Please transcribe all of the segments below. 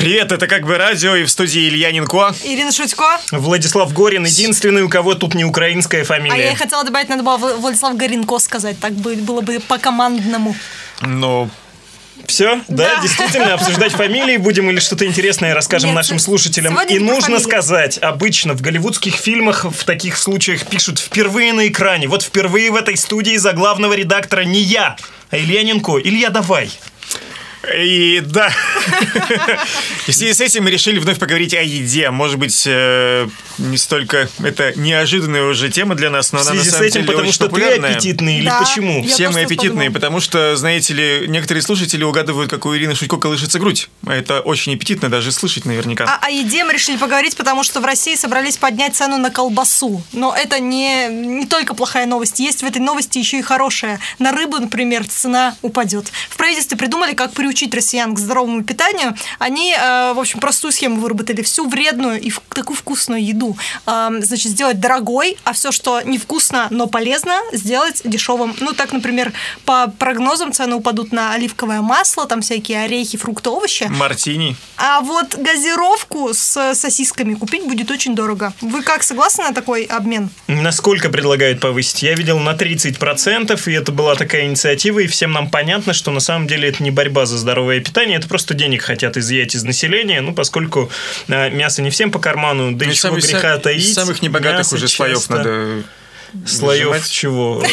Привет, это как бы радио, и в студии Илья Нинко. Ирина Шутько. Владислав Горин, единственный, у кого тут не украинская фамилия. А я хотела добавить, надо было Владислав Горинко сказать, так было бы по-командному. Ну, все, да? да, действительно, обсуждать фамилии будем или что-то интересное расскажем Нет, нашим слушателям. И нужно сказать, обычно в голливудских фильмах в таких случаях пишут впервые на экране. Вот впервые в этой студии за главного редактора не я, а Илья Ненко. Илья, давай. И да, и в связи с этим мы решили вновь поговорить о еде. Может быть, э, не столько это неожиданная уже тема для нас, но она на самом деле потому что популярная. ты аппетитный или да, почему? Все мы аппетитные, потому что, знаете ли, некоторые слушатели угадывают, как у Ирины Шутько колышется грудь. Это очень аппетитно даже слышать наверняка. А о еде мы решили поговорить, потому что в России собрались поднять цену на колбасу. Но это не, не только плохая новость. Есть в этой новости еще и хорошая. На рыбу, например, цена упадет. В правительстве придумали, как приучить приучить россиян к здоровому питанию, они, э, в общем, простую схему выработали. Всю вредную и такую вкусную еду, значит, сделать дорогой, а все, что невкусно, но полезно, сделать дешевым. Ну, так, например, по прогнозам цены упадут на оливковое масло, там всякие орехи, фрукты, овощи. Мартини. А вот газировку с сосисками купить будет очень дорого. Вы как, согласны на такой обмен? Насколько предлагают повысить? Я видел на 30%, и это была такая инициатива, и всем нам понятно, что на самом деле это не борьба за здоровое питание, это просто денег хотят изъять из населения, ну, поскольку э, мясо не всем по карману, да ну, и чего греха таить. Из самых небогатых уже слоев надо слоев Нажимать. чего?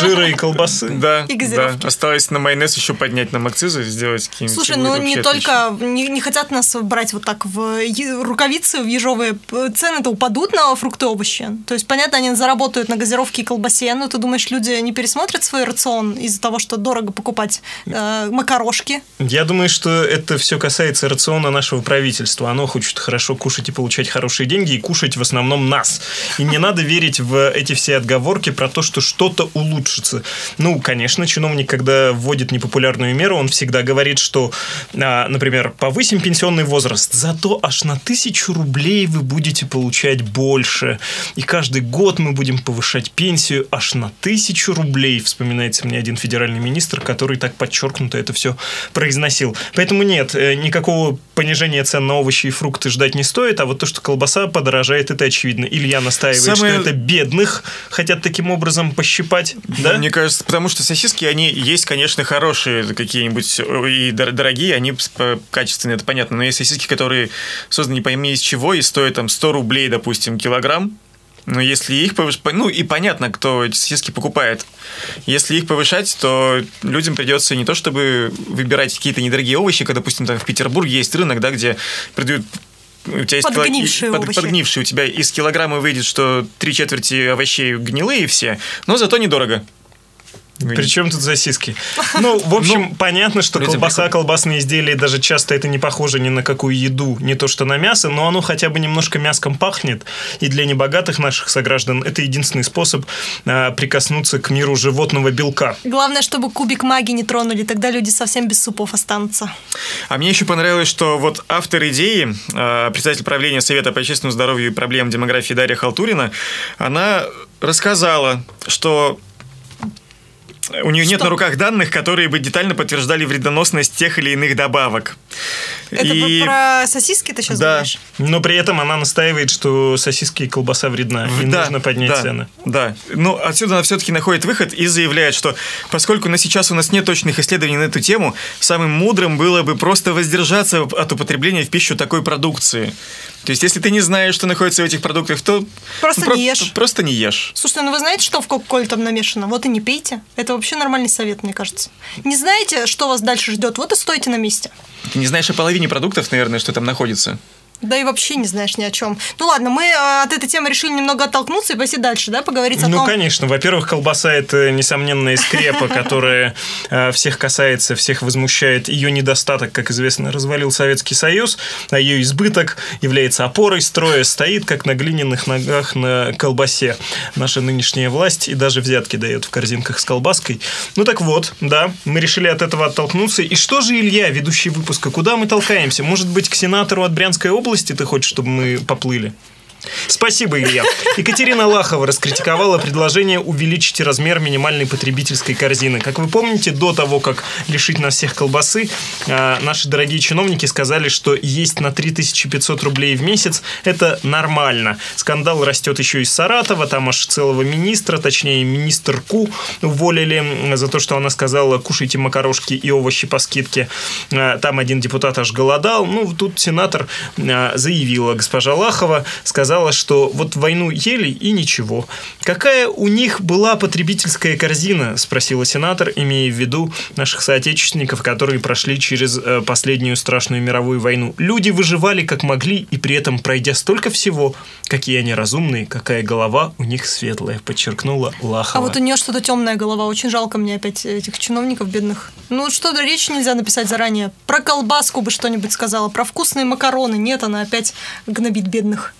Жира и колбасы? Да, и да. Осталось на майонез еще поднять нам акцизы, сделать какие-нибудь. Слушай, ну не только, не, не хотят нас брать вот так в рукавицы, в ежовые. Цены-то упадут на фрукты и овощи. То есть, понятно, они заработают на газировке и колбасе, но ты думаешь, люди не пересмотрят свой рацион из-за того, что дорого покупать э, макарошки? Я думаю, что это все касается рациона нашего правительства. Оно хочет хорошо кушать и получать хорошие деньги, и кушать в основном нас. И не надо верить в эти все отговорки про то, что что-то улучшится. Ну, конечно, чиновник, когда вводит непопулярную меру, он всегда говорит, что, а, например, повысим пенсионный возраст, зато аж на тысячу рублей вы будете получать больше. И каждый год мы будем повышать пенсию аж на тысячу рублей. Вспоминается мне один федеральный министр, который так подчеркнуто это все произносил. Поэтому нет, э, никакого понижения цен на овощи и фрукты ждать не стоит, а вот то, что колбаса подорожает, это очевидно. Илья настаивает, Самое... что это бедных хотят таким образом пощипать, да? Мне кажется, потому что сосиски, они есть, конечно, хорошие какие-нибудь и дорогие, они качественные, это понятно, но есть сосиски, которые созданы не пойми из чего и стоят там 100 рублей, допустим, килограмм, но если их повышать, ну и понятно, кто эти сосиски покупает. Если их повышать, то людям придется не то чтобы выбирать какие-то недорогие овощи, как, допустим, там в Петербурге есть рынок, да, где продают у тебя есть подгнившие, кило... под, подгнившие, у тебя из килограмма выйдет, что три четверти овощей гнилые все, но зато недорого. Причем тут сосиски? Ну, в общем, ну, понятно, что колбаса, колбасные изделия, даже часто это не похоже ни на какую еду, не то что на мясо, но оно хотя бы немножко мяском пахнет. И для небогатых наших сограждан это единственный способ а, прикоснуться к миру животного белка. Главное, чтобы кубик магии не тронули, тогда люди совсем без супов останутся. А мне еще понравилось, что вот автор идеи, а, председатель правления Совета по общественному здоровью и проблемам демографии Дарья Халтурина, она рассказала, что у нее нет на руках данных, которые бы детально подтверждали вредоносность тех или иных добавок. Это и... про сосиски ты сейчас да. говоришь? Но при этом она настаивает, что сосиски и колбаса вредна, и да, нужно поднять да, цены. Да. Ну, отсюда она все-таки находит выход и заявляет, что поскольку на сейчас у нас нет точных исследований на эту тему, самым мудрым было бы просто воздержаться от употребления в пищу такой продукции. То есть, если ты не знаешь, что находится в этих продуктах, то просто ну, не ешь. Просто не ешь. Слушайте, ну вы знаете, что в Кока-Коле там намешано? Вот и не пейте. Это вообще нормальный совет, мне кажется. Не знаете, что вас дальше ждет? Вот и стойте на месте. Ты не знаешь о половине продуктов, наверное, что там находится. Да и вообще не знаешь ни о чем. Ну ладно, мы э, от этой темы решили немного оттолкнуться и пойти дальше, да, поговорить о ну, том... Ну, конечно. Во-первых, колбаса – это несомненная скрепа, которая э, всех касается, всех возмущает. Ее недостаток, как известно, развалил Советский Союз, а ее избыток является опорой строя, стоит как на глиняных ногах на колбасе. Наша нынешняя власть и даже взятки дает в корзинках с колбаской. Ну так вот, да, мы решили от этого оттолкнуться. И что же, Илья, ведущий выпуска, куда мы толкаемся? Может быть, к сенатору от Брянской области области ты хочешь, чтобы мы поплыли? Спасибо, Илья. Екатерина Лахова раскритиковала предложение увеличить размер минимальной потребительской корзины. Как вы помните, до того, как лишить нас всех колбасы, а, наши дорогие чиновники сказали, что есть на 3500 рублей в месяц – это нормально. Скандал растет еще из Саратова, там аж целого министра, точнее, министрку уволили за то, что она сказала «кушайте макарошки и овощи по скидке». А, там один депутат аж голодал. Ну, тут сенатор а, заявила, госпожа Лахова, сказала, сказала, что вот войну ели и ничего. Какая у них была потребительская корзина, спросила сенатор, имея в виду наших соотечественников, которые прошли через э, последнюю страшную мировую войну. Люди выживали как могли и при этом пройдя столько всего. Какие они разумные, какая голова у них светлая, подчеркнула Лахова. А вот у нее что-то темная голова. Очень жалко мне опять этих чиновников бедных. Ну, что-то речь нельзя написать заранее. Про колбаску бы что-нибудь сказала, про вкусные макароны. Нет, она опять гнобит бедных.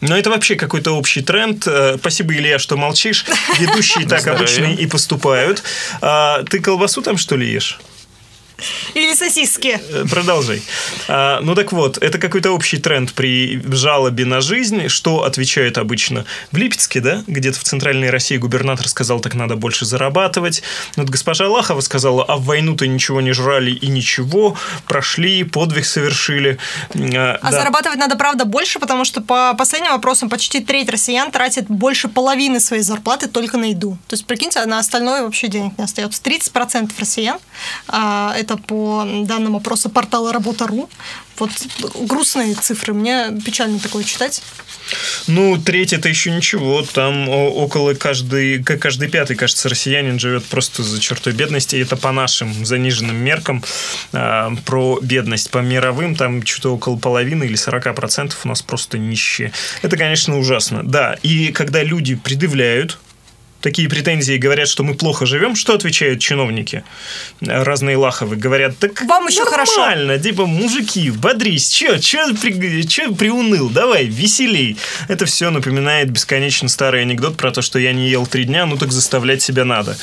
Но это вообще какой-то общий тренд. Э, спасибо, Илья, что молчишь. Ведущие так обычно и поступают. А, ты колбасу там, что ли, ешь? Или сосиски. Э, продолжай. А, ну так вот, это какой-то общий тренд при жалобе на жизнь. Что отвечают обычно? В Липецке, да, где-то в центральной России губернатор сказал, так надо больше зарабатывать. Вот госпожа Лахова сказала, а в войну-то ничего не жрали и ничего, прошли, подвиг совершили. А, а да. зарабатывать надо, правда, больше, потому что по последним вопросам почти треть россиян тратит больше половины своей зарплаты только на еду. То есть, прикиньте, на остальное вообще денег не остается. 30% россиян а, это это по данным опроса портала Работа.ру. Вот грустные цифры, мне печально такое читать. Ну, треть это еще ничего. Там около каждый, каждый пятый, кажется, россиянин живет просто за чертой бедности. И это по нашим заниженным меркам э, про бедность. По мировым там что-то около половины или 40% у нас просто нищие. Это, конечно, ужасно. Да, и когда люди предъявляют такие претензии говорят, что мы плохо живем, что отвечают чиновники? Разные лаховы говорят, так Вам еще нормально, хорошо. типа, мужики, бодрись, че, че, при, че приуныл, давай, веселей. Это все напоминает бесконечно старый анекдот про то, что я не ел три дня, ну так заставлять себя надо.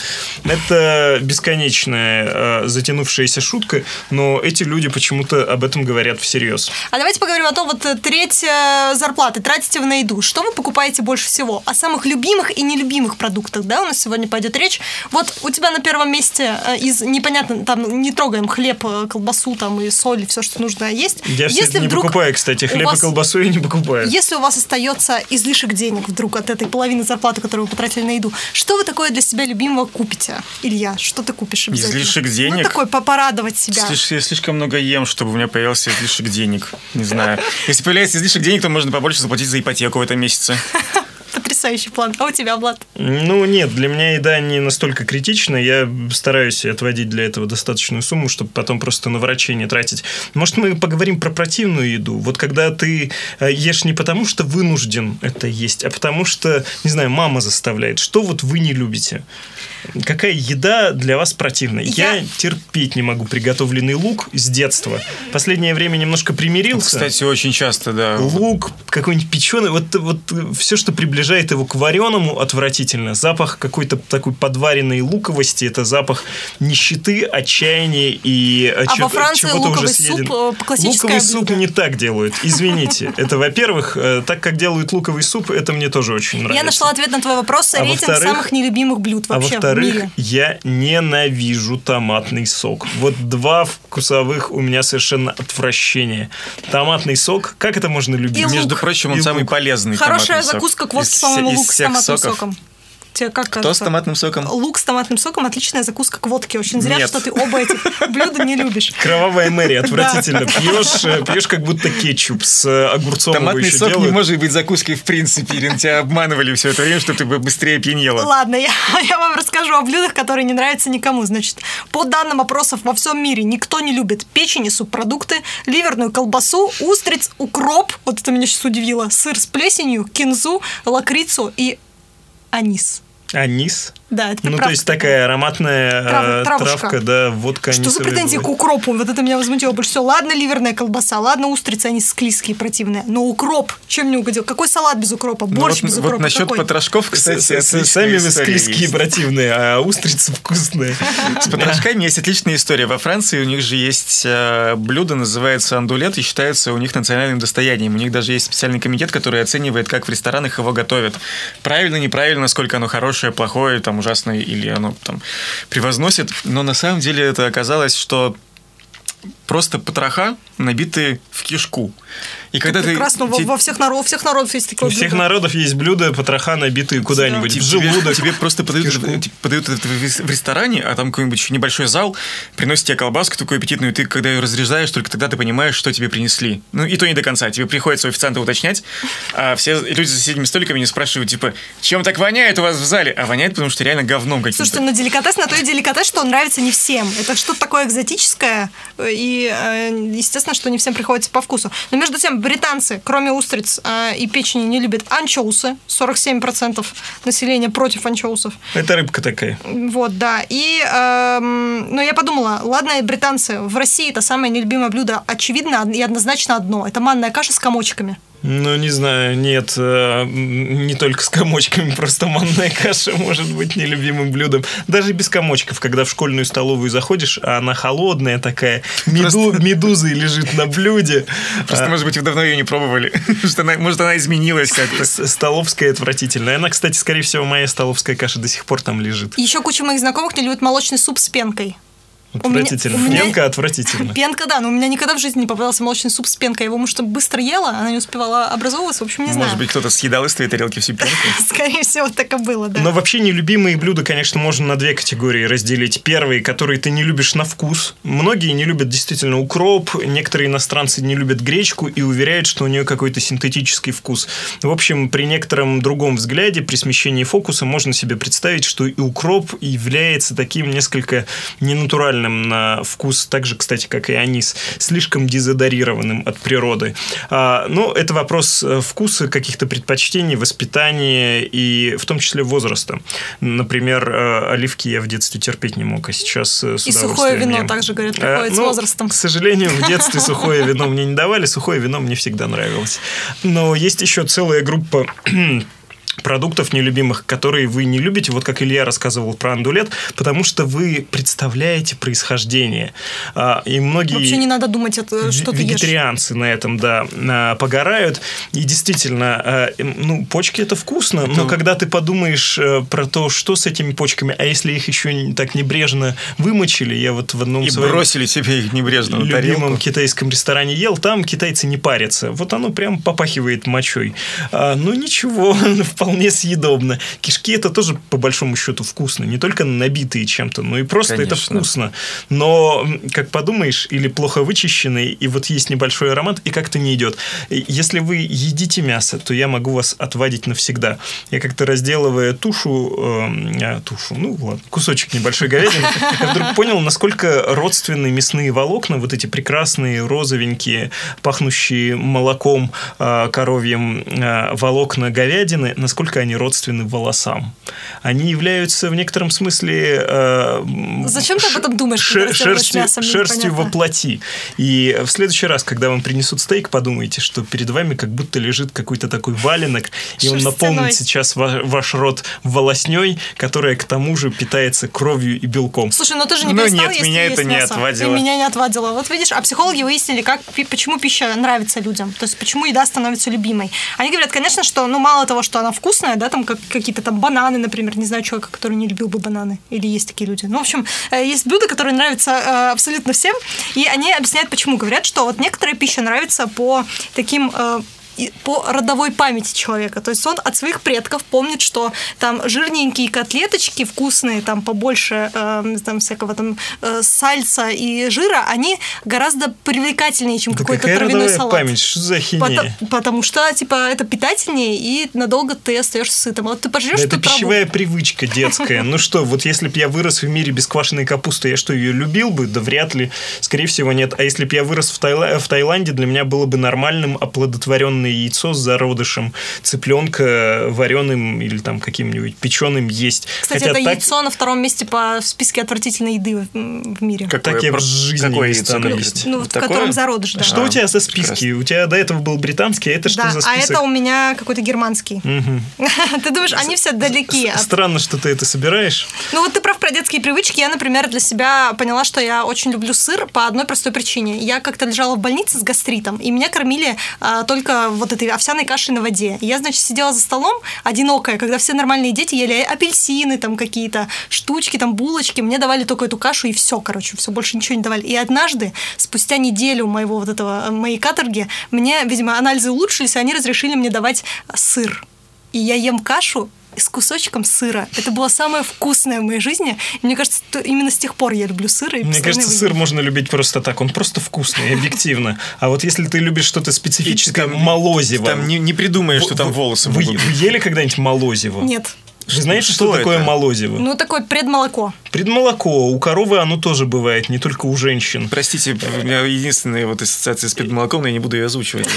Это бесконечная э, затянувшаяся шутка, но эти люди почему-то об этом говорят всерьез. А давайте поговорим о том, вот э, треть зарплаты тратите вы на еду. Что вы покупаете больше всего? О самых любимых и нелюбимых продуктах продуктах, да, у нас сегодня пойдет речь. Вот у тебя на первом месте э, из непонятно, там не трогаем хлеб, э, колбасу там и соль, все, что нужно есть. Я если не вдруг покупаю, кстати, хлеб вас, и колбасу я не покупаю. Если у вас остается излишек денег вдруг от этой половины зарплаты, которую вы потратили на еду, что вы такое для себя любимого купите? Илья, что ты купишь обязательно? Излишек денег? Ну, такой, порадовать себя. Слишком, я слишком много ем, чтобы у меня появился излишек денег. Не знаю. Если появляется излишек денег, то можно побольше заплатить за ипотеку в этом месяце потрясающий план. А у тебя, Влад? Ну, нет, для меня еда не настолько критична. Я стараюсь отводить для этого достаточную сумму, чтобы потом просто на врачей не тратить. Может, мы поговорим про противную еду? Вот когда ты э, ешь не потому, что вынужден это есть, а потому что, не знаю, мама заставляет. Что вот вы не любите? Какая еда для вас противная? Я, я терпеть не могу приготовленный лук с детства. Последнее время немножко примирился. Кстати, очень часто, да. Лук какой-нибудь печеный. Вот, вот все, что приближает его к вареному, отвратительно. Запах какой-то такой подваренной луковости. Это запах нищеты, отчаяния и а чего, во Франции чего-то уже съеден. суп э, Луковый суп не так делают. Извините. Это, во-первых, э, так как делают луковый суп, это мне тоже очень нравится. Я нашла ответ на твой вопрос. А Рейтинг самых нелюбимых блюд а вообще во-вторых, я ненавижу томатный сок. Вот два вкусовых у меня совершенно отвращение. Томатный сок, как это можно любить? И Между прочим, он и самый лук. полезный Хорошая закуска к водке, по-моему, лук с томатным соков. соком тебе как Кто кажется? с томатным соком? Лук с томатным соком отличная закуска к водке. Очень зря, Нет. что ты оба этих блюда не любишь. Кровавая Мэри, отвратительно. Пьешь, э, пьешь как будто кетчуп с э, огурцом Томатный сок делают. не может быть закуской в принципе. Ирина, тебя обманывали все это время, чтобы ты быстрее пьянела. Ладно, я, я вам расскажу о блюдах, которые не нравятся никому. Значит, по данным опросов во всем мире никто не любит печень и субпродукты, ливерную колбасу, устриц, укроп, вот это меня сейчас удивило, сыр с плесенью, кинзу, лакрицу и анис. Анис? Да, это Ну, то приправка есть такая ароматная Трав- э, травушка. травка, да, водка. Что за претензии к укропу? Вот это меня возмутило больше всего. Ладно, ливерная колбаса, ладно, устрицы, они склизкие, противные. Но укроп, чем мне угодил? Какой салат без укропа? Ну, Борщ вот, без вот укропа? насчет Какой? потрошков, кстати, Сами склизкие есть. противные, а устрицы вкусные. С потрошками есть отличная история. Во Франции у них же есть э, блюдо, называется андулет, и считается у них национальным достоянием. У них даже есть специальный комитет, который оценивает, как в ресторанах его готовят. Правильно, неправильно, насколько оно хорошее, плохое, там ужасное, или оно там превозносит. Но на самом деле это оказалось, что просто потроха, набитые в кишку. И когда ты... Прекрасно, во, те- во всех, народ, у всех народов есть такое У всех блюдо. народов есть блюда потроха, набитые куда-нибудь Тебе, в желудок. тебе просто подают, подают это в ресторане, а там какой-нибудь еще небольшой зал, приносят тебе колбаску такую аппетитную, и ты, когда ее разрезаешь, только тогда ты понимаешь, что тебе принесли. Ну, и то не до конца. Тебе приходится у официанта уточнять, а все люди за соседними столиками не спрашивают, типа, чем так воняет у вас в зале? А воняет, потому что реально говном каким-то. Слушайте, ну деликатес на то и деликатес, что он нравится не всем. Это что-то такое экзотическое, и, э, естественно, что не всем приходится по вкусу. Но между тем, британцы, кроме устриц э, и печени, не любят анчоусы. 47% населения против анчоусов. Это рыбка такая. Вот, да. И, эм, ну, я подумала, ладно, британцы, в России это самое нелюбимое блюдо, очевидно и однозначно одно. Это манная каша с комочками. Ну, не знаю, нет, э, не только с комочками, просто манная каша может быть нелюбимым блюдом. Даже без комочков, когда в школьную столовую заходишь, а она холодная такая, меду, медузой лежит на блюде. Просто, А, может быть, вы давно ее не пробовали. Что она- Может, она изменилась как-то. Столовская отвратительная. Она, кстати, скорее всего, моя столовская каша до сих пор там лежит. Еще куча моих знакомых не любит молочный суп с пенкой. Отвратительно. у меня- Пенка отвратительно. Пенка, да, но у меня никогда в жизни не попадался молочный суп с пенкой. Я его, может, быстро ела, она не успевала образовываться, в общем, не знаю. Может быть, кто-то съедал из твоей тарелки всю пенку. Скорее всего, так и было, да. Но вообще нелюбимые блюда, конечно, можно на две категории разделить. Первые, которые ты не любишь на вкус. Многие не любят действительно укроп, некоторые иностранцы не любят гречку и уверяют, что у нее какой-то синтетический вкус. В общем, при некотором другом взгляде, при смещении фокуса, можно себе представить, что и укроп является таким несколько ненатуральным на вкус, так же, кстати, как и анис, слишком дезодорированным от природы. А, ну, это вопрос э, вкуса, каких-то предпочтений, воспитания и в том числе возраста. Например, э, оливки я в детстве терпеть не мог, а сейчас э, с И сухое вино ем. также, говорят, приходит с ну, возрастом. К сожалению, в детстве сухое вино мне не давали, сухое вино мне всегда нравилось. Но есть еще целая группа продуктов нелюбимых, которые вы не любите, вот как Илья рассказывал про андулет, потому что вы представляете происхождение. А, И многие... Вообще не надо думать, это, что ты ешь. Вегетарианцы на этом, да, а, погорают. И действительно, а, ну, почки это вкусно, но когда ты подумаешь э, про то, что с этими почками, а если их еще так небрежно вымочили, я вот в одном И своем бросили себе их небрежно на любимом тарелку. китайском ресторане ел, там китайцы не парятся. Вот оно прям попахивает мочой. Ну ничего, вполне съедобно. Кишки это тоже по большому счету вкусно. Не только набитые чем-то, но и просто это Конечно. вкусно. Но, как подумаешь, или плохо вычищенный, и вот есть небольшой аромат, и как-то не идет. Если вы едите мясо, то я могу вас отвадить навсегда. Я как-то разделывая тушу, эм, а, тушу, ну ладно, кусочек небольшой говядины, я вдруг понял, насколько родственны мясные волокна, вот эти прекрасные розовенькие, пахнущие молоком а, коровьим а, волокна говядины, насколько они родственны волосам. Они являются в некотором смысле... м, Зачем ты об этом думаешь, ше- когда разделываешь шерстью, мясо? Мне шерстью во плоти. И в следующий раз, когда вам принесут стейк, подумайте, что перед вами как будто лежит какой-то такой валенок, и он наполнит сейчас ва- ваш рот волосней, которая к тому же питается кровью и белком. Слушай, ну ты же не Ну перестал нет, меня есть это не отвадило. И меня не отвадило. Вот видишь, а психологи выяснили, как, почему пища нравится людям. То есть, почему еда становится любимой. Они говорят, конечно, что, ну, мало того, что она вкусная, да, там как, какие-то там бананы, например, не знаю человека, который не любил бы бананы. Или есть такие люди. Ну, в общем, э, есть блюда, которые нравятся э, абсолютно всем. И они объясняют, почему. Говорят, что вот некоторая пища нравится по таким э, по родовой памяти человека. То есть он от своих предков помнит, что там жирненькие котлеточки вкусные, там побольше э, там всякого там э, сальса и жира, они гораздо привлекательнее, чем Да какой-то травяной родовая салат. память? Что за ахинея? Пото- потому что, типа, это питательнее, и надолго ты остаешься сытым. Вот ты пожрешь Да это траву. пищевая привычка детская. Ну что, вот если бы я вырос в мире без квашеной капусты, я что, ее любил бы? Да вряд ли. Скорее всего, нет. А если бы я вырос в, Тайла- в Таиланде, для меня было бы нормальным оплодотворенный вареное яйцо с зародышем цыпленка вареным или там каким-нибудь печеным есть. Кстати, Хотя это так- яйцо на втором месте по в списке отвратительной еды в, в мире. Какое Так я в жизни какое не яйцо есть. Ну, в Такое? котором зародыш, да. Что А, у тебя за списки? У тебя до этого был британский, а это что да, за а список? это у меня какой-то германский. Ты думаешь, они все далеки от Странно, что ты это собираешь. Ну вот ты прав про детские привычки. Я, например, для себя поняла, что я очень люблю сыр по одной простой причине. Я как-то лежала в больнице с гастритом, и меня кормили а, только вот этой овсяной кашей на воде. Я, значит, сидела за столом, одинокая, когда все нормальные дети ели апельсины, там какие-то штучки, там булочки. Мне давали только эту кашу, и все, короче, все, больше ничего не давали. И однажды, спустя неделю моего вот этого, моей каторги, мне, видимо, анализы улучшились, и они разрешили мне давать сыр. И я ем кашу с кусочком сыра. Это было самое вкусное в моей жизни. И мне кажется, то- именно с тех пор я люблю сыр. и Мне кажется, его сыр можно любить просто так. Он просто вкусный, объективно. А вот если ты любишь что-то специфическое, молозиво. Там не, не придумаешь, что там волосы Вы, могут вы ели когда-нибудь молозиво? Нет. Вы знаете, что, Что такое это? молозиво? Ну, такое предмолоко. Предмолоко. У коровы оно тоже бывает, не только у женщин. Простите, у меня единственная вот ассоциация с предмолоком, но я не буду ее озвучивать.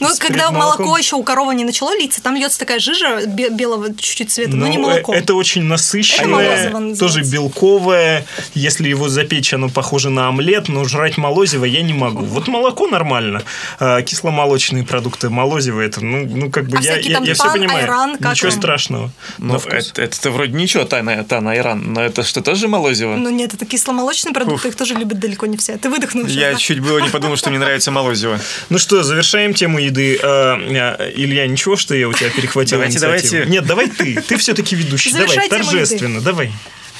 Ну, когда молоко еще у коровы не начало литься, там льется такая жижа бе- белого чуть-чуть цвета, но Ну, не э, молоко. Это очень насыщенное, тоже белковое. Если его запечь, оно похоже на омлет, но жрать молозиво я не могу. Вот молоко нормально. А кисломолочные продукты молозиво это, ну, ну как бы А я, все понимаю. айран, Ничего страшного. Ну, это, это вроде ничего, Тана, Тана, Иран, но это что, тоже молозиво? Ну, нет, это кисломолочные продукты, их тоже любят далеко не все. Ты выдохнул сейчас, я да? чуть было не подумал, что мне нравится молозиво. Ну что, завершаем тему еды. А, а, Илья, ничего, что я у тебя перехватил Давайте, инициативу? давайте. Нет, давай ты. Ты все-таки ведущий. Давай, торжественно, давай.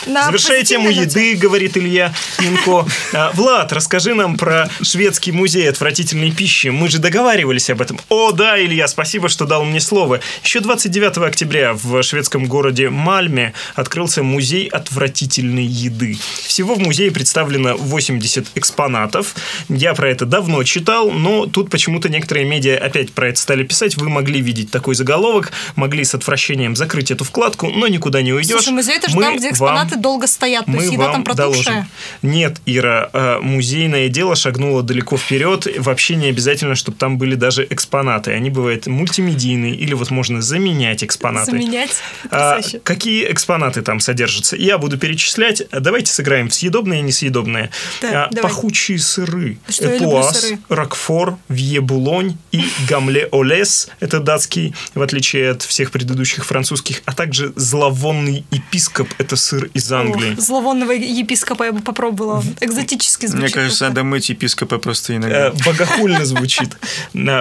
На Завершая тему еды, говорит Илья Минко. А, Влад, расскажи нам про шведский музей отвратительной пищи. Мы же договаривались об этом. О, да, Илья, спасибо, что дал мне слово. Еще 29 октября в шведском городе Мальме открылся музей отвратительной еды. Всего в музее представлено 80 экспонатов. Я про это давно читал, но тут почему-то некоторые медиа опять про это стали писать. Вы могли видеть такой заголовок, могли с отвращением закрыть эту вкладку, но никуда не уйдешь. Слушай, музей это же Мы там, где вам экспонаты долго стоят, то мы есть еда вам там протухшая. доложим. Нет, Ира, э, музейное дело шагнуло далеко вперед. Вообще не обязательно, чтобы там были даже экспонаты. Они бывают мультимедийные или вот можно заменять экспонаты. Заменять. А, какие экспонаты там содержатся? Я буду перечислять. Давайте сыграем в съедобное и несъедобное. Так, А, давай. пахучие сыры. Что Эпуас, сыры. Рокфор, Вьебулонь и Гамле Олес. Это датский, в отличие от всех предыдущих французских. А также зловонный епископ. Это сыр из Англии. Ох, зловонного епископа я бы попробовала. Экзотически звучит. Мне кажется, надо мыть епископа просто иногда. Э, Богохульно звучит.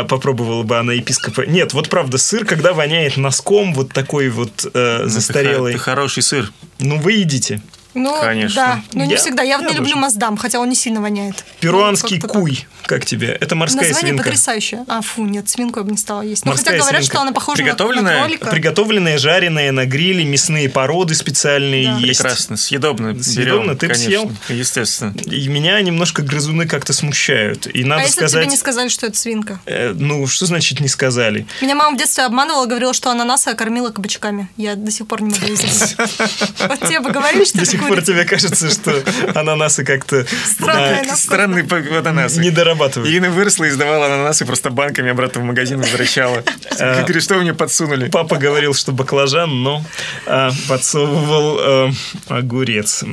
Попробовала бы она епископа. Нет, вот правда, сыр, когда воняет носком, вот такой вот э, Ну, застарелый. Ты хороший сыр. Ну, вы едите. Ну, Конечно. да. Ну, не Я- всегда. Я, вот я не люблю тоже. маздам, хотя он не сильно воняет. Перуанский Ну, как-то так. куй. Как тебе? Это морская Название свинка. потрясающее. А, фу, нет, свинку я бы не стала есть. Но Морская хотя говорят, свинка. что она похожа на- на, Приготовленная? кролика. Приготовленные, жареные на гриле, мясные породы специальные Да. есть. Прекрасно, съедобно. Съедобно? Ты конечно, съел? Естественно. И меня немножко грызуны как-то смущают. И А надо если бы тебе сказать... не сказали, что это свинка? э, ну, что значит не сказали? Меня мама в детстве обманывала, говорила, что ананасы кормила кабачками. Я до сих пор не могу забыть. Вот тебе бы говорили, что сих пор тебе кажется, что ананасы как-то по- ананасы. не дорабатывают. Ирина выросла и сдавала ананасы просто банками обратно в магазин возвращала. Говорит, что вы мне подсунули? Папа говорил, что баклажан, но а, подсовывал огурец.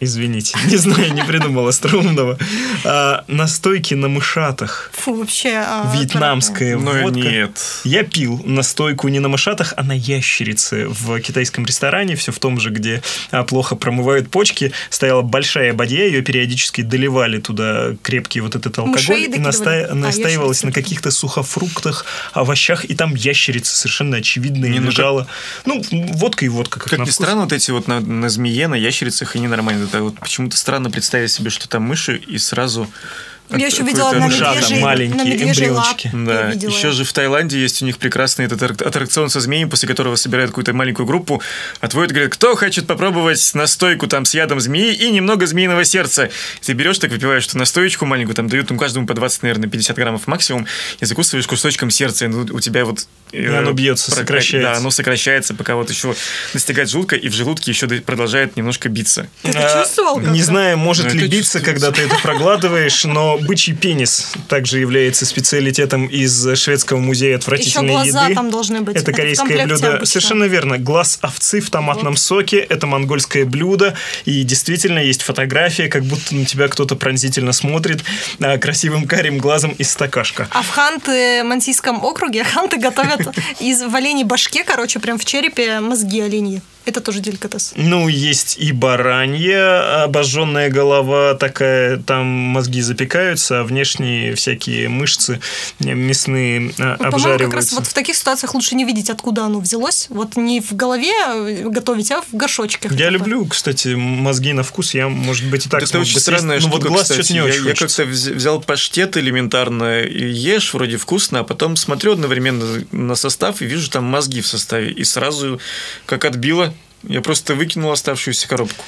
Извините, не знаю, не придумал остроумного. Настойки на мышатах. Фу, вообще. а, Вьетнамская Ну водка. нет. Я пил настойку не на мышатах, а на ящерице в китайском ресторане, все в том же, где плохо промывают почки. Стояла большая бадья, ее периодически доливали туда крепкий вот этот алкоголь. И наста- А, настаивалось ящерицы. на каких-то сухофруктах, овощах, и там ящерица совершенно очевидная Не, ну лежала. Ну, водка и водка, как, Как на ни вкус. странно, вот эти вот на, на змее, на ящерицах, они нормально. Это вот почему-то странно представить себе, что там мыши, и сразу... Я еще видела на медвежьей, маленькие на медвежьей эмбриончики. лапе. Да, еще же в Таиланде есть у них прекрасный этот аттрак- аттракцион со змеей, после которого собирают какую-то маленькую группу, отводят, говорят, кто хочет попробовать настойку там с ядом змеи и немного змеиного сердца. Ты берешь, так выпиваешь эту настоечку маленькую, там дают ну, каждому по 20, наверное, 50 граммов максимум, и закусываешь кусочком сердца, и у тебя вот... э, И оно бьется, прокра- сокращается. Да, оно сокращается, пока вот еще достигает желудка, и в желудке еще до- продолжает немножко биться. Ты это чувствовал как-то? Не знаю, может Ну, ли биться, когда ты это проглатываешь, но Но бычий пенис также является специалитетом из шведского музея Еще отвратительной глаза еды. там должны быть. Это в корейское блюдо. обычно. Совершенно верно. Глаз овцы в томатном соке. Это монгольское блюдо. И действительно есть фотография, как будто на тебя кто-то пронзительно смотрит а, красивым карим глазом из стакашка. А в Ханты-Мансийском округе ханты готовят из в оленей башке, короче, прям в черепе мозги оленьи. Это тоже деликатес. Ну, есть и баранья, обожженная голова такая, там мозги запекаются, а внешние всякие мышцы э, мясные э, Вот, по-моему, как раз обжариваются. вот в таких ситуациях лучше не видеть, откуда оно взялось. Вот не в голове э, готовить, а в горшочке. Я люблю, кстати, мозги на вкус. Я, может быть, и так это очень странная Ну, штука, вот глаз кстати. что-то не я, очень я хочется. как-то вз- взял паштет элементарно и ешь, вроде вкусно, а потом смотрю одновременно на состав и вижу там мозги в составе. И сразу, как отбило, я просто выкинул оставшуюся коробку.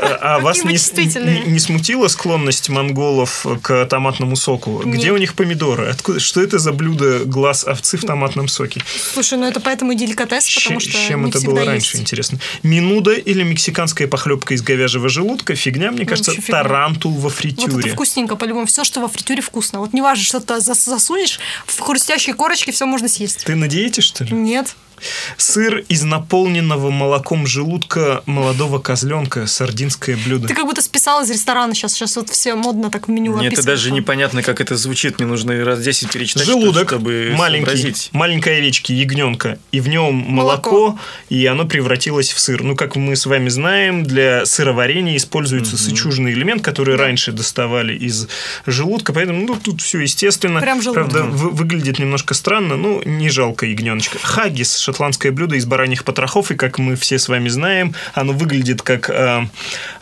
А а вас не, не- не смутила склонность монголов к томатному соку? Где Нет. у них помидоры? Откуда, что это за блюдо глаз овцы в томатном соке? Слушай, ну это поэтому и деликатес, потому Щ- что чем не это было есть. раньше, интересно? Менудо или мексиканская похлебка из говяжьего желудка? Фигня, мне кажется, вообще фигня. тарантул во Вот фритюре. это вкусненько, по-любому. Все, что во фритюре, вкусно. Вот не важно, что ты зас- засунешь, в хрустящие корочки все можно съесть. Ты на диете, что ли? Нет. Сыр из наполненного молоком желудка молодого козленка. Сардинское блюдо. Ты как будто списал из ресторана сейчас. Сейчас вот все модно так в меню Мне это даже там. непонятно, как это звучит. Мне нужно раз 10 перечитать, Желудок чтобы маленький, сообразить. маленькой овечки, ягненка, и в нем молоко, Молоко. и оно превратилось в сыр. Ну, как мы с вами знаем, для сыроварения используется сычужный элемент, который раньше доставали из желудка, поэтому ну, тут все естественно. Прям желудок. Правда, вы- выглядит немножко странно, но не жалко ягненочка. Хаггис – шотландское блюдо из бараньих потрохов, и, как мы все с вами знаем, оно выглядит как, а,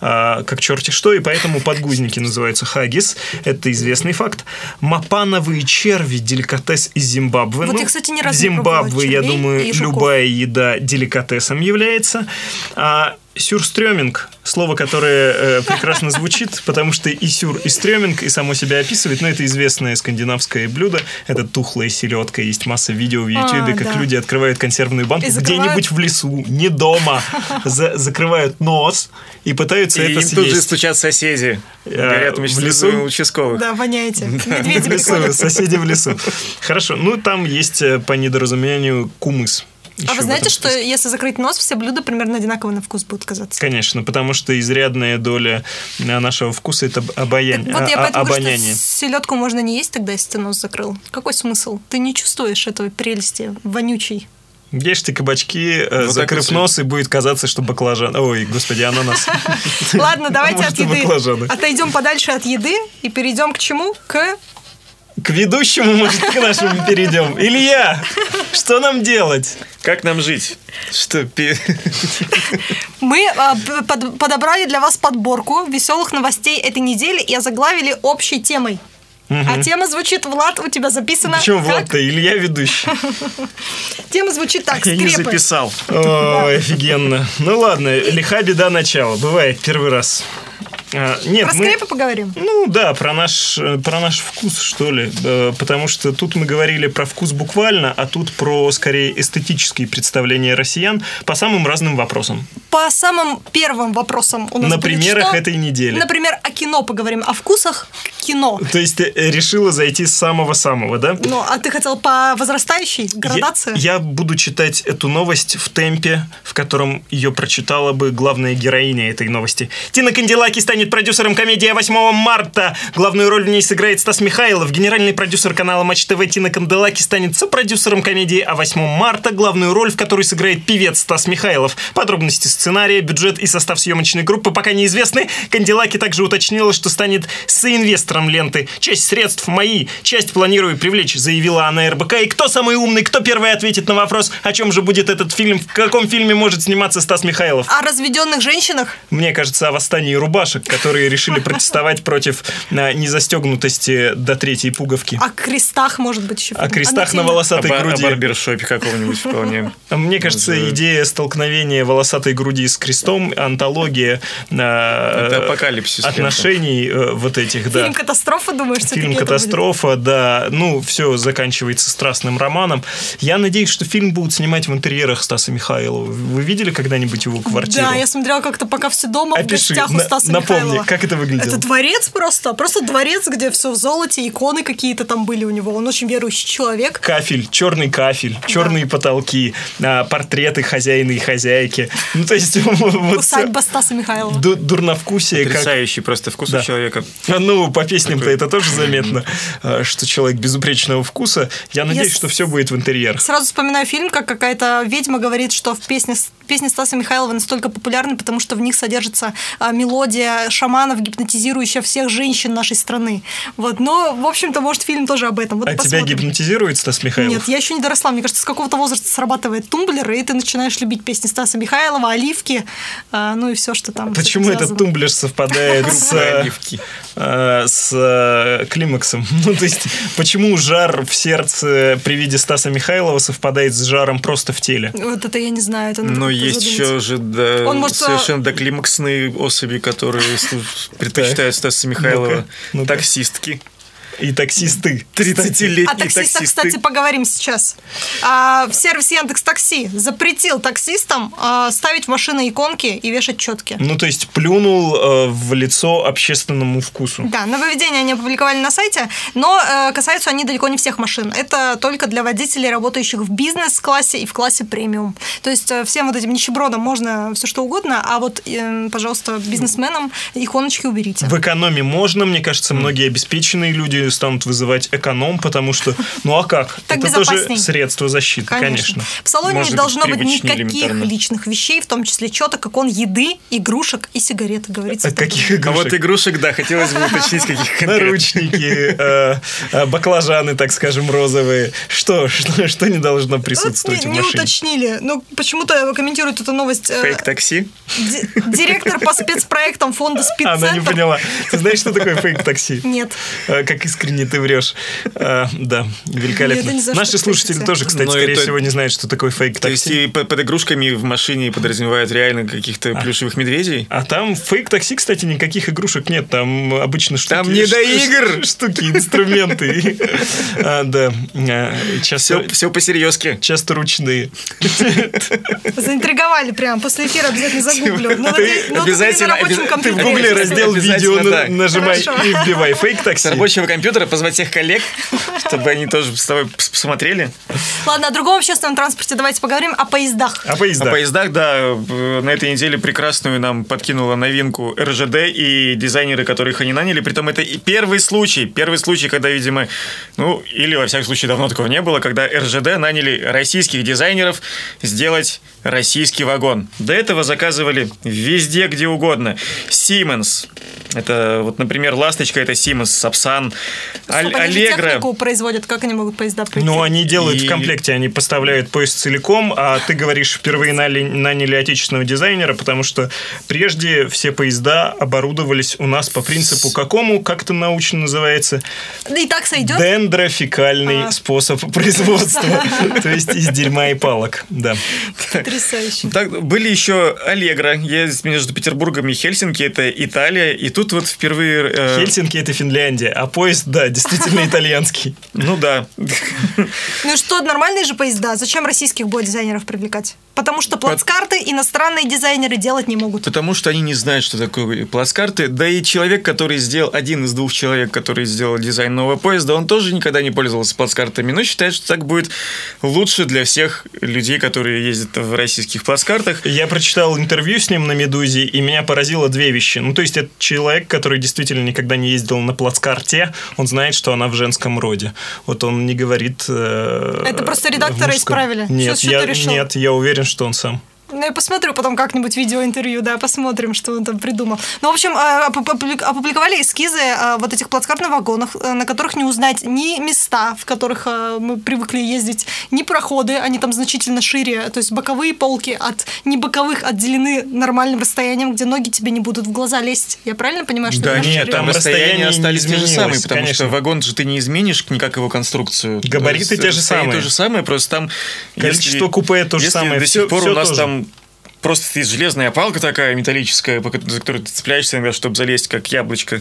а, как черти что, и поэтому подгузники называются хаггис. Это известный факт. Мапановые черви – деликатес из Зимбабве. Вот Ну, я, кстати, ни разу в не Зимбабве, я думаю, любая еда деликатесом является. А сюрстрёминг – слово, которое э, прекрасно звучит, потому что и сюр, и стрёминг, и само себя описывает, но это известное скандинавское блюдо. Это тухлая селедка. Есть масса видео в Ютубе, А, как да. люди открывают консервную банку закрывают- где-нибудь в лесу, не дома. За- закрывают нос и пытаются И это им тут же съесть. стучат соседи. Э, Говорят, в мы лесу? лесу участковых. Да, воняете. В Медведи лесу, соседи в лесу. Хорошо, ну там есть э, по недоразумению кумыс. А Еще вы в знаете, что если закрыть нос, все блюда примерно одинаково на вкус будут казаться? Конечно, потому что изрядная доля э, нашего вкуса это обаяние. Вот я а- а- поэтому говорю, обоняние. что селедку можно не есть тогда, если ты нос закрыл. Какой смысл? Ты не чувствуешь этой прелести вонючей. Ешьте кабачки, э, Вот закрыв так вот нос, и будет казаться, что баклажан. Ой, господи, ананас. Ладно, давайте от еды отойдем подальше от еды и перейдем к чему? К К ведущему, может, к нашему перейдем. Илья, что нам делать? Как нам жить? Что, Мы а, п- под- подобрали для вас подборку веселых новостей этой недели и озаглавили общей темой. А тема звучит, Влад, у тебя записано. Почему как? Влад-то? Илья ведущий. Тема звучит так, Я не скрепы. записал. Ой, офигенно. Ну ладно, лиха беда начала. Бывает первый раз. А, Нет, Про мы... скрепы поговорим. Ну да, про наш, про наш вкус, что ли. Потому что тут мы говорили про вкус буквально, а тут про, скорее, эстетические представления россиян по самым разным вопросам. По самым первым вопросам у нас На примерах что? этой недели. Например, о кино поговорим, о вкусах кино. То есть ты э, решила зайти с самого-самого, да? Ну, а ты хотел по возрастающей градации? Я, я буду читать эту новость в темпе, в котором ее прочитала бы главная героиня этой новости. Тина Канделаки станет продюсером комедии 8 марта. Главную роль в ней сыграет Стас Михайлов. Генеральный продюсер канала Матч ТВ Тина Канделаки станет сопродюсером комедии о 8 марта. Главную роль, в которой сыграет певец Стас Михайлов. Подробности сценария, бюджет и состав съемочной группы пока неизвестны. Канделаки также уточнила, что станет соинвестором ленты. Часть средств мои, часть планирую привлечь, заявила она РБК. И кто самый умный, кто первый ответит на вопрос, о чем же будет этот фильм, в каком фильме может сниматься Стас Михайлов? О разведенных женщинах? Мне кажется, о восстании рубашек, которые решили протестовать против а, незастегнутости до третьей пуговки. О крестах, может быть, еще. О крестах на волосатой бар- о груди. барбершопе какого-нибудь вполне. Мне кажется, идея столкновения волосатой груди с крестом, антология Это апокалипсис отношений э, вот этих, да. Фильм «Катастрофа», думаешь, Фильм? «Катастрофа», да. Ну, все заканчивается страстным романом. Я надеюсь, что фильм будут снимать в интерьерах Стаса Михайлова. Вы видели когда-нибудь его квартиру? Да, я смотрела как-то пока все дома в Опиши, гостях у на- Стаса напомни, Михайлова. как это выглядело? Это дворец просто, просто дворец, где все в золоте, иконы какие-то там были у него. Он очень верующий человек. Кафель, черный кафель, черные потолки, а, портреты хозяина и хозяйки. Ну, то есть, вот Усадьба Стаса Михайлова. ду- дурновкусие, как Потрясающий просто вкус Да. у человека. А, Ну, по песням-то это тоже заметно, а, что человек безупречного вкуса. Я надеюсь, что все будет в интерьерах. Сразу вспоминаю фильм, как какая-то ведьма говорит, что в песне, песни Стаса Михайлова настолько популярны, потому что в них содержится а, мелодия шаманов, гипнотизирующая всех женщин нашей страны. Вот, но, в общем-то, может, фильм тоже об этом. Вот А тебя посмотрим. гипнотизирует Стас Михайлов? Нет, я еще не доросла. Мне кажется, с какого-то возраста срабатывает тумблер, и ты начинаешь любить песни Стаса Михайлова, Оливки, а, ну и все, что там. Почему этот связано. тумблер совпадает с, Оливки. э, с э, климаксом? Ну, то есть, почему жар в сердце при виде Стаса Михайлова совпадает с жаром просто в теле? Вот это я не знаю. Это Но есть еще же да, Он может, а, совершенно доклимаксные особи, которые предпочитают Стаса Михайлова. Ну-ка, ну-ка. Таксистки. И таксисты. 30-летние О таксистах, таксисты. кстати, поговорим сейчас. А, в сервис Яндекс Такси запретил таксистам а, ставить в машины иконки и вешать четки. Ну, то есть, плюнул э, в лицо общественному вкусу. Да, нововведения они опубликовали на сайте, но э, касаются они далеко не всех машин. Это только для водителей, работающих в бизнес-классе и в классе премиум. То есть э, всем вот этим нищебродам можно все что угодно, а вот, э, пожалуйста, бизнесменам иконочки уберите. В экономе можно, мне кажется, многие обеспеченные люди станут вызывать эконом, потому что, ну а как? Так Это тоже средство защиты, конечно. В салоне Может не должно быть никаких личных вещей, в том числе четок, икон еды, игрушек и сигареты, говорится. А каких А игрушек? вот игрушек, да, хотелось бы уточнить, каких конкретно. Наручники, э, э, баклажаны, так скажем, розовые. Что, что, что не должно Вот присутствовать не, в не машине? уточнили. Ну, почему-то комментирует эту новость э, Fake Taxi. ди- директор по спецпроектам фонда Она не «Спеццентр». поняла. Ты знаешь, что такое Fake Taxi? Нет. Как искренне ты врешь. Э, Да, великолепно. Нет, Наши слушатели Fake Taxi. тоже, кстати, Ну, скорее это- всего, не знают, что такое То есть Fake Taxi. и по- под игрушками в машине подразумевают реально каких-то плюшевых медведей? А там Fake Taxi, кстати, никаких игрушек нет. Там обычно штуки... Там не до игр! Штуки, инструменты. А, Да. А, Часто Все, все по-серьезки. часто ручные. Заинтриговали прям. После эфира обязательно загуглю. Ну, ну, обязательно- на рабочем обяза- ты в гугле раздел видео нажимай Хорошо. и вбивай С Fake Taxi. рабочего компьютера позвать всех коллег, чтобы они тоже с тобой пос- посмотрели. Ладно, о другом общественном транспорте давайте поговорим о поездах. А поезда? О поездах, да, э, на этой неделе прекрасную нам подкинула новинку РЖД и дизайнеры, которых они наняли. Притом это и первый случай, первый случай, когда, видимо, ну, или во всяком случае давно такого не было, когда РЖД наняли российских дизайнеров сделать российский вагон. До этого заказывали везде, где угодно. Siemens, это вот, например, «Ласточка» — это Siemens, Сапсан, Аллегра. технику производят, как они могут поезда пройти? Ну, они делают И- в комплекте, они поставляют поезд целиком, а ты говоришь, впервые нали- наняли отечественного дизайнера, потому что прежде все поезда оборудовались у нас по принципу какому, как это научно называется, И так сойдет? дендрофикальный А. способ производства, то есть из дерьма и палок, да. Потрясающе. Так, были еще Аллегра, есть между Петербургом и Хельсинки, это Италия, и тут вот впервые... э, Хельсинки это Финляндия, а поезд, да, действительно итальянский. Ну да. Ну что, нормальные же поезда. Зачем российских дизайнеров привлекать? Потому что плацкарты иностранные дизайнеры делать не могут. Потому что они не знают, что такое плацкарты. Да и человек, который сделал, один из двух человек, который сделал дизайн нового поезда, он тоже никогда не пользовался плацкартами, но считает, что так будет лучше для всех людей, которые ездят в российских плацкартах. Я прочитал интервью с ним на «Медузе», и меня поразило две вещи. Ну, то есть, это человек, который действительно никогда не ездил на плацкарте, он знает, что она в женском роде. Вот он не говорит... э, Это просто в редактора мужском. исправили? Нет, что я, нет, я уверен, что он сам. Ну, я посмотрю потом как-нибудь видеоинтервью, да, посмотрим, что он там придумал. Ну, в общем, опублик- опубликовали эскизы э, вот этих плацкарт на вагонах, э, на которых не узнать ни места, в которых э, мы привыкли ездить, ни проходы, они там значительно шире, то есть боковые полки от не боковых отделены нормальным расстоянием, где ноги тебе не будут в глаза лезть. Я правильно понимаю, что Да это нет, шире? там Там расстояния остались те же самые, потому конечно. что вагон же ты не изменишь никак его конструкцию. Габариты То есть те же самые. То же самое, просто там... Количество купе то же если самое, до сих пор у нас там просто стоит железная палка такая металлическая, за которую ты цепляешься иногда, чтобы залезть, как яблочко,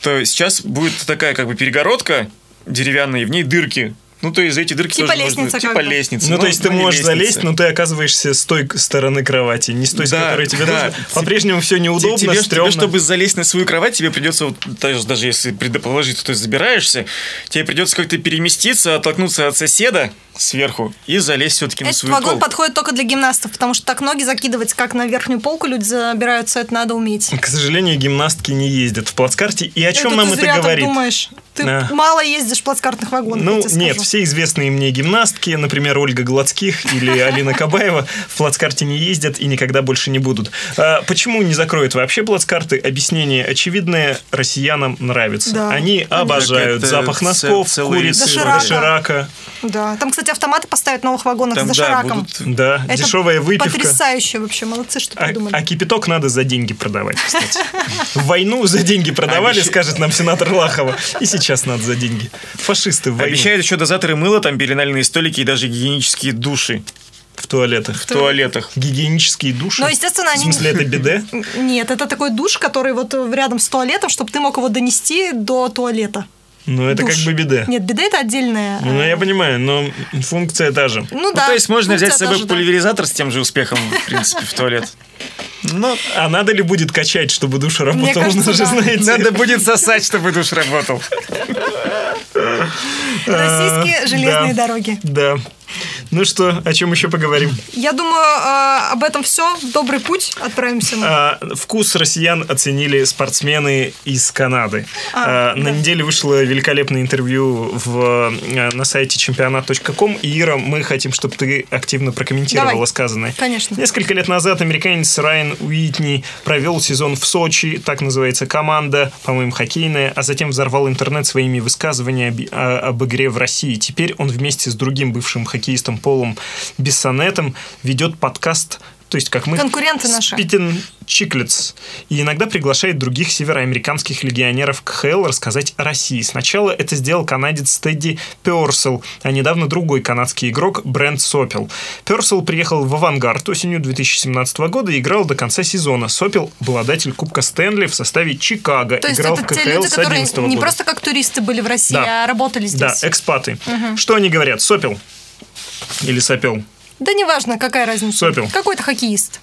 то сейчас будет такая как бы перегородка деревянная, и в ней дырки Ну, то есть эти дырки Типа тоже можно- лестница Типа как бы. лестница. Ну, то есть ты можешь лестница. залезть, но ты оказываешься с той стороны кровати, не с той, с Да, которой тебе да. нужно. По-прежнему все неудобно, Тебе, тебе, стрёмно. чтобы залезть на свою кровать, тебе придется, вот, даже, даже если предположить, что ты забираешься, тебе придется как-то переместиться, оттолкнуться от соседа сверху и залезть все-таки на Этот свою вагон полку. подходит только для гимнастов, потому что так ноги закидывать, как на верхнюю полку люди забираются, это надо уметь. К сожалению, гимнастки не ездят в плацкарте. И о чем это нам ты это зря говорит? так думаешь. Ты Да. мало ездишь в плацкартных вагонах, Ну, я тебе нет, все известные мне гимнастки, например, Ольга Гладских или Алина Кабаева, в плацкарте не ездят и никогда больше не будут. А почему не закроют вообще плацкарты? Объяснение очевидное, россиянам нравится. Да, Они конечно. обожают это запах носков, целый курицы, Доширака. доширака. Да. Там, кстати, автоматы поставят в новых вагонах Там, с да, дошираком. будут- Да, Это дешевая выпивка. Потрясающе вообще, молодцы, что А, придумали. а кипяток надо за деньги продавать, кстати. В войну за деньги продавали, скажет нам сенатор Лахова. И сейчас надо за деньги. Фашисты в войну. Обещают еще дозаторы мыла, там пеленальные столики и даже гигиенические души В туалетах. в туалетах. Гигиенические души. Но, естественно, В они... смысле, это биде? Нет, это такой душ, который вот рядом с туалетом, чтобы ты мог его донести до туалета. Ну, это Душ. как бы биде. Нет, биде это отдельная. Ну, э, я понимаю, но функция та же. Ну Ну, да. то есть можно взять с собой да. пульверизатор с тем же успехом, в принципе, в туалет. Но А надо ли будет качать, чтобы душ работал? Мне кажется, же да. знаете. надо будет сосать, чтобы душ работал. Российские А, железные да. дороги. Да. Ну что, о чем еще поговорим? Я думаю, э, об этом все. В добрый путь отправимся мы. А, вкус россиян оценили спортсмены из Канады. А, А, На да. неделе вышло великолепное интервью в, э, на сайте чемпионат.ком. И, Ира, мы хотим, чтобы ты активно прокомментировала Давай. сказанное. Конечно. Несколько лет назад американец Райан Уитни провел сезон в Сочи, так называется команда, по-моему, хоккейная, а затем взорвал интернет своими высказываниями об, об игре в России. Теперь он вместе с другим бывшим хоккеистом Полом Бессонетом ведет подкаст то есть, как мы... Конкуренты наши. Спитин Чиклетс. И иногда приглашает других североамериканских легионеров КХЛ рассказать о России. Сначала это сделал канадец Тедди Персел, а недавно другой канадский игрок Брент Сопел. Персел приехал в «Авангард» осенью 2017 года и играл до конца сезона. Сопел – обладатель Кубка Стэнли в составе Чикаго. То есть играл это в те КХЛ люди, с которые 2011 не года. просто как туристы были в России, Да. а работали здесь. Да, экспаты. Что они говорят? Сопел или Сопел? Да неважно, какая разница. Сопел. Какой-то хоккеист.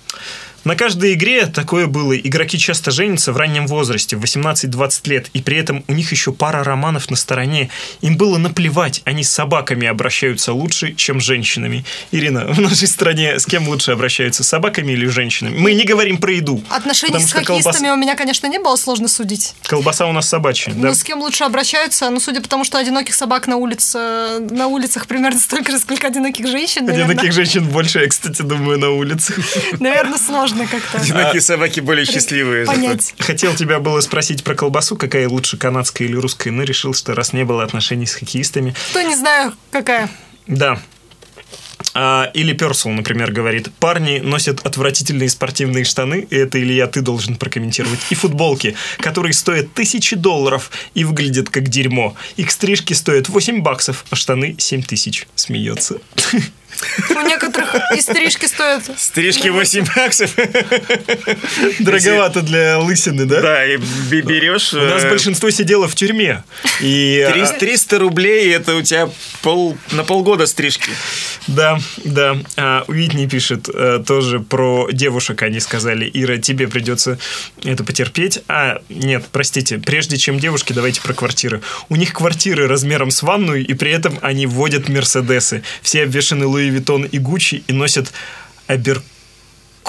На каждой игре такое было. Игроки часто женятся в раннем возрасте, в 18-20 лет, и при этом у них еще пара романов на стороне. Им было наплевать, они с собаками обращаются лучше, чем с женщинами. Ирина, в нашей стране с кем лучше обращаются, с собаками или женщинами? Мы не говорим про еду. Отношений потому с что колбас- хоккеистами у меня, конечно, не было сложно судить. Колбаса у нас собачья, да? Но с кем лучше обращаются? Ну, судя по тому, что одиноких собак на, улице, на улицах примерно столько же, сколько одиноких женщин, наверное, Одиноких женщин больше, я, кстати, думаю, на улицах. наверное, сложно как-то Одинокие собаки более счастливые. понять. Хотел тебя было спросить про колбасу, какая лучше, канадская или русская, но решил, что раз не было отношений с хоккеистами, То не знаю, какая. Да. А, или Персел, например, говорит, парни носят отвратительные спортивные штаны, и это, Илья, ты должен прокомментировать, и футболки, которые стоят тысячи долларов и выглядят как дерьмо. Их стрижки стоят 8 баксов, а штаны 7 тысяч. Смеется. У некоторых и стрижки стоят. Стрижки 8 баксов. Дороговато для лысины, да? Да, и берешь... У нас э, большинство сидело в тюрьме. И, а, 300 300 рублей, это у тебя пол, на полгода стрижки. Да, да. А, Уитни пишет э, тоже про девушек. Они сказали, Ира, тебе придется это потерпеть. А, нет, простите, прежде чем девушки, давайте про квартиры. У них квартиры размером с ванную, и при этом они водят Мерседесы. Все обвешаны Louis Vuitton и Гуччи и носят Abercrombie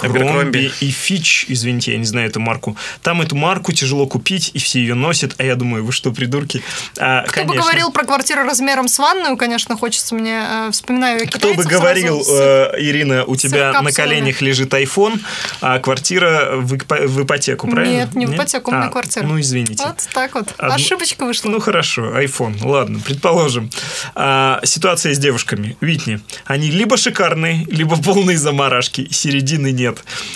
Abercrombie. и Fitch, извините, я не знаю эту марку. Там эту марку тяжело купить, и все ее носят. А я думаю, вы что, придурки? А, Кто бы конечно. говорил про квартиру размером с ванную, конечно, хочется мне... э, вспоминаю я Кто бы говорил, сразу с- э, Ирина, у тебя на коленях лежит iPhone, а квартира в, в ипотеку, правильно? Нет, не в ипотеку, у меня А, квартира. Ну, извините. Вот так вот. Одну- Ошибочка вышла. Ну хорошо, iPhone, ладно, предположим. А, ситуация с девушками. Витни. Они либо шикарные, либо полные заморашки, середины нет.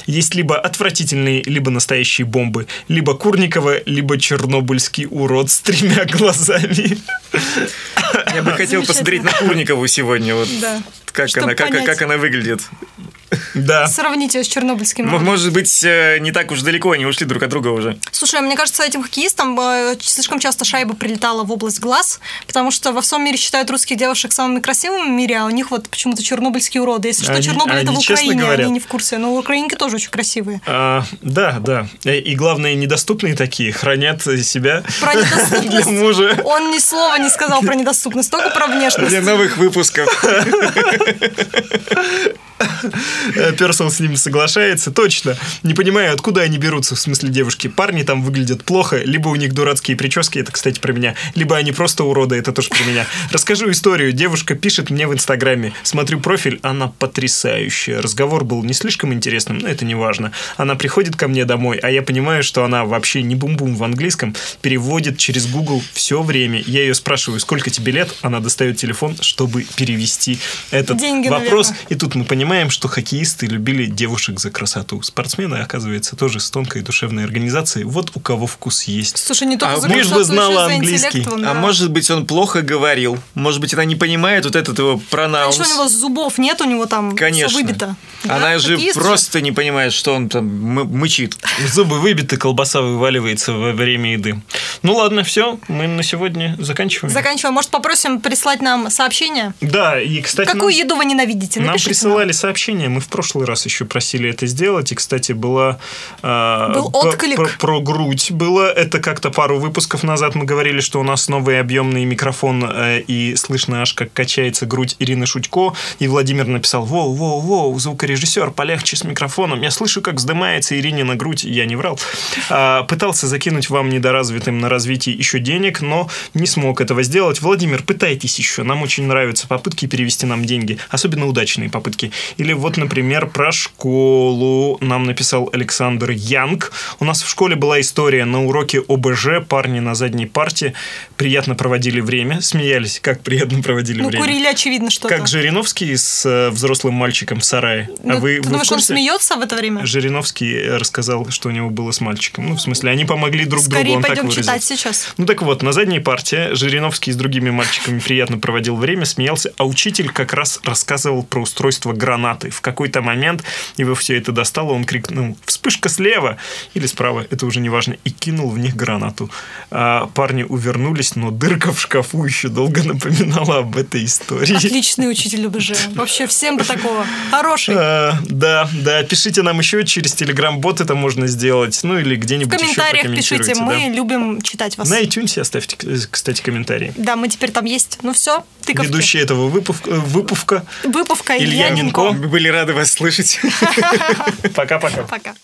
Есть либо отвратительные, либо настоящие бомбы. Либо Курникова, либо чернобыльский урод с тремя глазами. Я бы хотел посмотреть на Курникову сегодня. Вот Да. как, Чтоб она, как, понять. как она выглядит. Да. Сравните с чернобыльским. Может быть, э, не так уж далеко они ушли друг от друга уже. Слушай, мне кажется, этим хоккеистам э, слишком часто шайба прилетала в область глаз, потому что во всем мире считают русских девушек самыми красивыми в мире, а у них вот почему-то чернобыльские уроды. Если что, Они- Чернобыль это в они Украине, говорят? они не в курсе. Но украинки тоже очень красивые. А, да, да. Э, И главное, недоступные такие хранят себя Про для недоступность. мужа. Он ни слова не сказал про недоступность, только про внешность. Для новых выпусков. Персел с ним соглашается. Точно. Не понимаю, откуда они берутся, в смысле девушки. Парни там выглядят плохо, либо у них дурацкие прически, это, кстати, про меня, либо они просто уроды, это тоже про меня. Расскажу историю. Девушка пишет мне в Инстаграме. Смотрю профиль, она потрясающая. Разговор был не слишком интересным, но это не важно. Она приходит ко мне домой, а я понимаю, что она вообще не бум-бум в английском, переводит через Google все время. Я ее спрашиваю, сколько тебе лет? Она достает телефон, чтобы перевести этот Деньги, вопрос. наверное. И тут мы понимаем, что хоккеисты любили девушек за красоту. Спортсмены, оказывается, тоже с тонкой душевной организацией. Вот у кого вкус есть. Слушай, не только А за лишь бы знала английский. А да. может быть, он плохо говорил. Может быть, она не понимает вот этот его пронаунс. Конечно, у него зубов нет, у него там Конечно. все выбито. Она Да, же хоккеист просто не понимает, что он там мы- мычит. Зубы выбиты, колбаса вываливается во время еды. Ну ладно, все, мы на сегодня заканчиваем. Заканчиваем. Может, попросим прислать нам сообщение? Да, и, кстати, Какую нам- еду вы ненавидите? Нам Напишите присылали сообщения, мы в прошлый раз еще просили это сделать, и, кстати, была... а, Был про- отклик. Про, про грудь было, это как-то пару выпусков назад мы говорили, что у нас новый объемный микрофон, э, и слышно аж, как качается грудь Ирины Шутько, и Владимир написал, воу, воу, воу, звукорежиссер, полегче с микрофоном, я слышу, как вздымается Иринина грудь, я не врал. А, пытался закинуть вам недоразвитым на развитие еще денег, но не смог этого сделать. Владимир, пытайтесь еще, нам очень нравятся попытки перевести нам деньги, особенно удачные попытки. Или вот, например, про школу нам написал Александр Янг. У нас в школе была история на уроке ОБЖ, парни на задней парте приятно проводили время, смеялись, как приятно проводили Ну, время. курили, очевидно, что-то. Как Жириновский с э, взрослым мальчиком в сарае. Ну, а вы, ты вы думаешь, он смеется в это время? Жириновский рассказал, что у него было с мальчиком. Ну, в смысле, они помогли друг другу, Скорее он так пойдем выразился. читать сейчас. Ну так вот, на задней парте Жириновский с другими мальчиками приятно проводил время, смеялся, а учитель как раз рассказывал про устройство гранаты. В какой-то момент его все это достало, он крикнул «Вспышка слева!» или справа, это уже не важно, и кинул в них гранату. А парни увернулись, но дырка в шкафу еще долго напоминала об этой истории. Отличный учитель ОБЖ. Вообще всем бы такого. Хороший. А, да, да, пишите нам еще через Телеграм-бот это можно сделать, ну или В где-нибудь еще комментариях пишите. прокомментируйте, Мы да. любим читать вас. На iTunes оставьте, кстати, комментарии. Да, мы теперь там есть. Ну все, тыковки. Ведущий этого выпуска, выпуска. Выпуска Илья Илья Мы были рады вас слышать. Пока-пока. Пока.